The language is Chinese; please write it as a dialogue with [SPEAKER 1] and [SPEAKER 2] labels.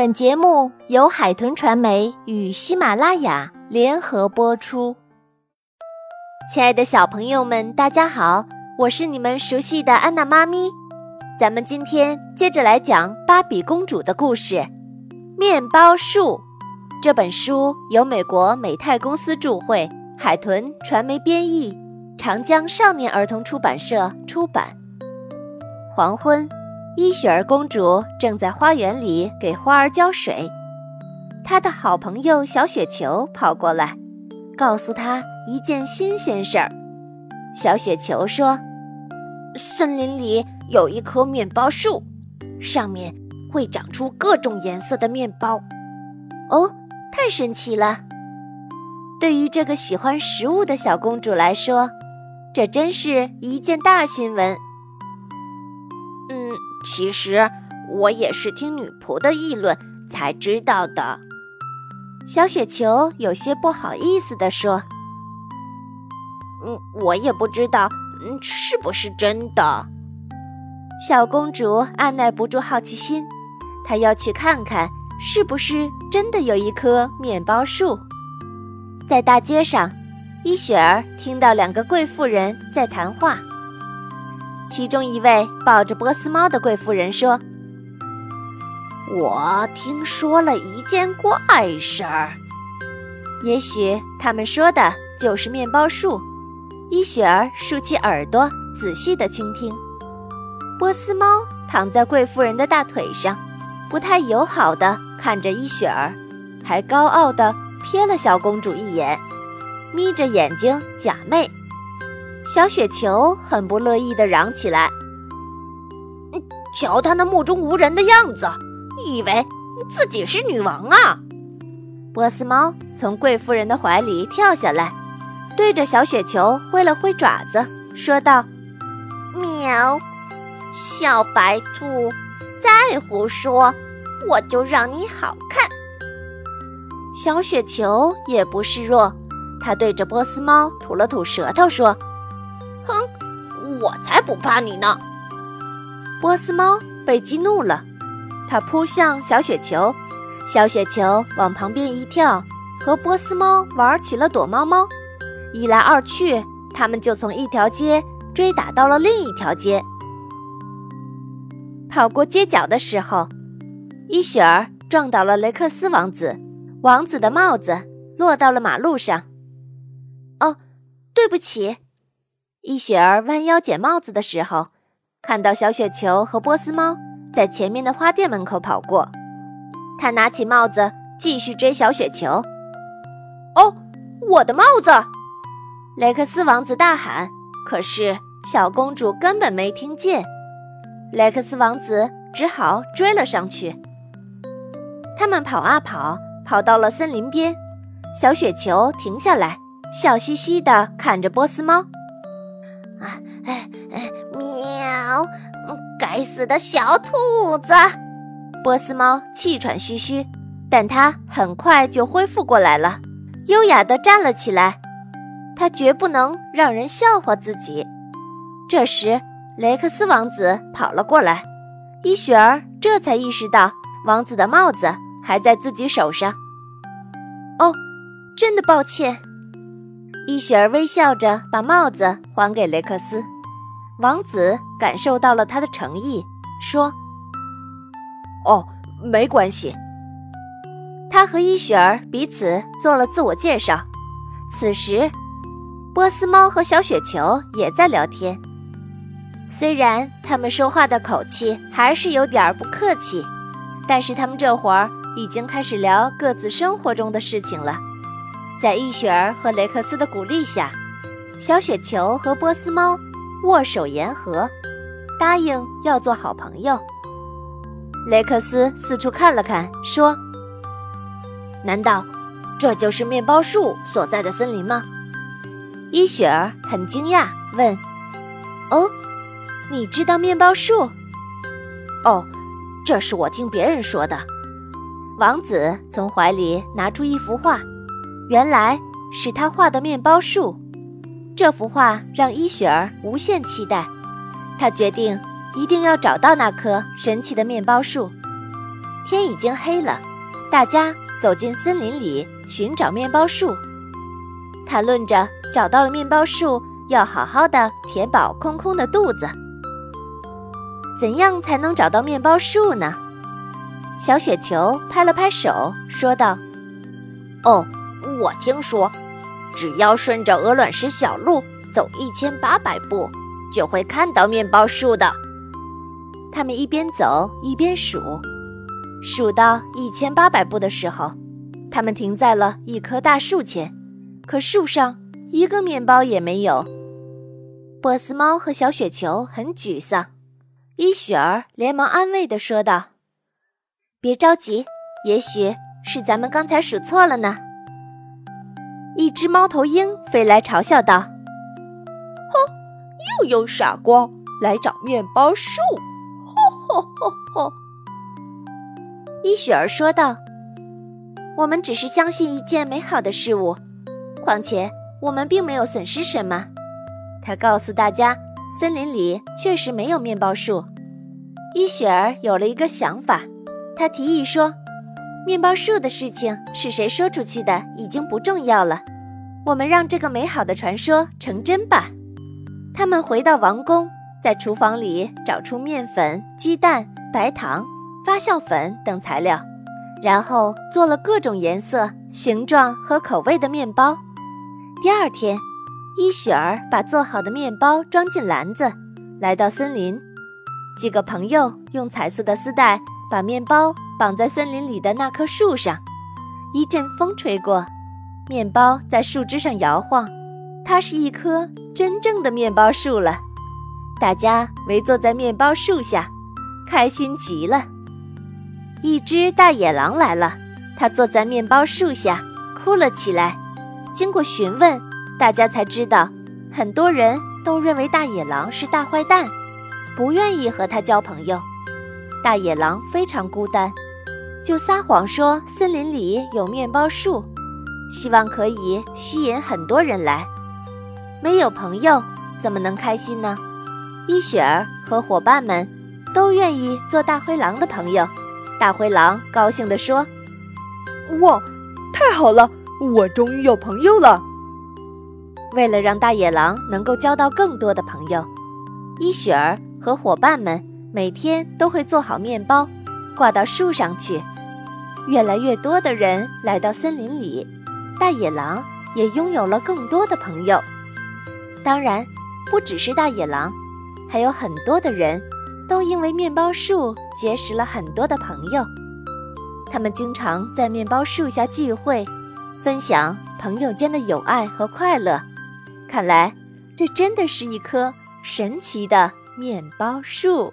[SPEAKER 1] 本节目由海豚传媒与喜马拉雅联合播出。亲爱的小朋友们，大家好，我是你们熟悉的安娜妈咪。咱们今天接着来讲芭比公主的故事，《面包树》。这本书由美国美泰公司著绘，海豚传媒编译，长江少年儿童出版社出版。黄昏。伊雪儿公主正在花园里给花儿浇水，她的好朋友小雪球跑过来，告诉她一件新鲜事儿。小雪球说：“森林里有一棵面包树，上面会长出各种颜色的面包。”哦，太神奇了！对于这个喜欢食物的小公主来说，这真是一件大新闻。
[SPEAKER 2] 其实我也是听女仆的议论才知道的。
[SPEAKER 1] 小雪球有些不好意思地说：“
[SPEAKER 2] 嗯，我也不知道，嗯，是不是真的。”
[SPEAKER 1] 小公主按耐不住好奇心，她要去看看是不是真的有一棵面包树。在大街上，伊雪儿听到两个贵妇人在谈话。其中一位抱着波斯猫的贵妇人说：“
[SPEAKER 2] 我听说了一件怪事儿。
[SPEAKER 1] 也许他们说的就是面包树。”伊雪儿竖起耳朵，仔细地倾听。波斯猫躺在贵妇人的大腿上，不太友好地看着伊雪儿，还高傲地瞥了小公主一眼，眯着眼睛假寐。小雪球很不乐意地嚷起来：“
[SPEAKER 2] 瞧他那目中无人的样子，以为自己是女王啊！”
[SPEAKER 1] 波斯猫从贵妇人的怀里跳下来，对着小雪球挥了挥爪子，说道：“
[SPEAKER 2] 喵，小白兔，再胡说，我就让你好看。”
[SPEAKER 1] 小雪球也不示弱，它对着波斯猫吐了吐舌头，说。
[SPEAKER 2] 哼，我才不怕你呢！
[SPEAKER 1] 波斯猫被激怒了，它扑向小雪球，小雪球往旁边一跳，和波斯猫玩起了躲猫猫。一来二去，他们就从一条街追打到了另一条街。跑过街角的时候，伊雪儿撞倒了雷克斯王子，王子的帽子落到了马路上。哦，对不起。一雪儿弯腰捡帽子的时候，看到小雪球和波斯猫在前面的花店门口跑过。她拿起帽子继续追小雪球。
[SPEAKER 2] 哦，我的帽子！
[SPEAKER 1] 雷克斯王子大喊。可是小公主根本没听见。雷克斯王子只好追了上去。他们跑啊跑，跑到了森林边。小雪球停下来，笑嘻嘻地看着波斯猫。
[SPEAKER 2] 啊，哎哎，喵！该死的小兔子！
[SPEAKER 1] 波斯猫气喘吁吁，但它很快就恢复过来了，优雅地站了起来。它绝不能让人笑话自己。这时，雷克斯王子跑了过来，伊雪儿这才意识到王子的帽子还在自己手上。哦，真的抱歉。伊雪儿微笑着把帽子还给雷克斯，王子感受到了他的诚意，说：“
[SPEAKER 2] 哦，没关系。”
[SPEAKER 1] 他和伊雪儿彼此做了自我介绍。此时，波斯猫和小雪球也在聊天，虽然他们说话的口气还是有点不客气，但是他们这会儿已经开始聊各自生活中的事情了。在伊雪儿和雷克斯的鼓励下，小雪球和波斯猫握手言和，答应要做好朋友。雷克斯四处看了看，说：“
[SPEAKER 2] 难道这就是面包树所在的森林吗？”
[SPEAKER 1] 伊雪儿很惊讶，问：“哦，你知道面包树？”“
[SPEAKER 2] 哦，这是我听别人说的。”
[SPEAKER 1] 王子从怀里拿出一幅画。原来是他画的面包树，这幅画让伊雪儿无限期待。他决定一定要找到那棵神奇的面包树。天已经黑了，大家走进森林里寻找面包树，谈论着找到了面包树要好好的填饱空空的肚子。怎样才能找到面包树呢？小雪球拍了拍手，说道：“
[SPEAKER 2] 哦，我听说，只要顺着鹅卵石小路走一千八百步，就会看到面包树的。”
[SPEAKER 1] 他们一边走一边数，数到一千八百步的时候，他们停在了一棵大树前，可树上一个面包也没有。波斯猫和小雪球很沮丧。伊雪儿连忙安慰地说道：“别着急，也许是咱们刚才数错了呢。”一只猫头鹰飞来嘲笑道：“
[SPEAKER 3] 哼，又有傻瓜来找面包树！”吼吼吼吼！
[SPEAKER 1] 伊雪儿说道：“我们只是相信一件美好的事物，况且我们并没有损失什么。”他告诉大家。森林里确实没有面包树。伊雪儿有了一个想法，她提议说：“面包树的事情是谁说出去的已经不重要了，我们让这个美好的传说成真吧。”他们回到王宫，在厨房里找出面粉、鸡蛋、白糖、发酵粉等材料，然后做了各种颜色、形状和口味的面包。第二天。伊雪儿把做好的面包装进篮子，来到森林。几个朋友用彩色的丝带把面包绑在森林里的那棵树上。一阵风吹过，面包在树枝上摇晃，它是一棵真正的面包树了。大家围坐在面包树下，开心极了。一只大野狼来了，它坐在面包树下，哭了起来。经过询问。大家才知道，很多人都认为大野狼是大坏蛋，不愿意和他交朋友。大野狼非常孤单，就撒谎说森林里有面包树，希望可以吸引很多人来。没有朋友怎么能开心呢？伊雪儿和伙伴们都愿意做大灰狼的朋友。大灰狼高兴地说：“
[SPEAKER 3] 哇，太好了，我终于有朋友了！”
[SPEAKER 1] 为了让大野狼能够交到更多的朋友，伊雪儿和伙伴们每天都会做好面包，挂到树上去。越来越多的人来到森林里，大野狼也拥有了更多的朋友。当然，不只是大野狼，还有很多的人都因为面包树结识了很多的朋友。他们经常在面包树下聚会，分享朋友间的友爱和快乐。看来，这真的是一棵神奇的面包树。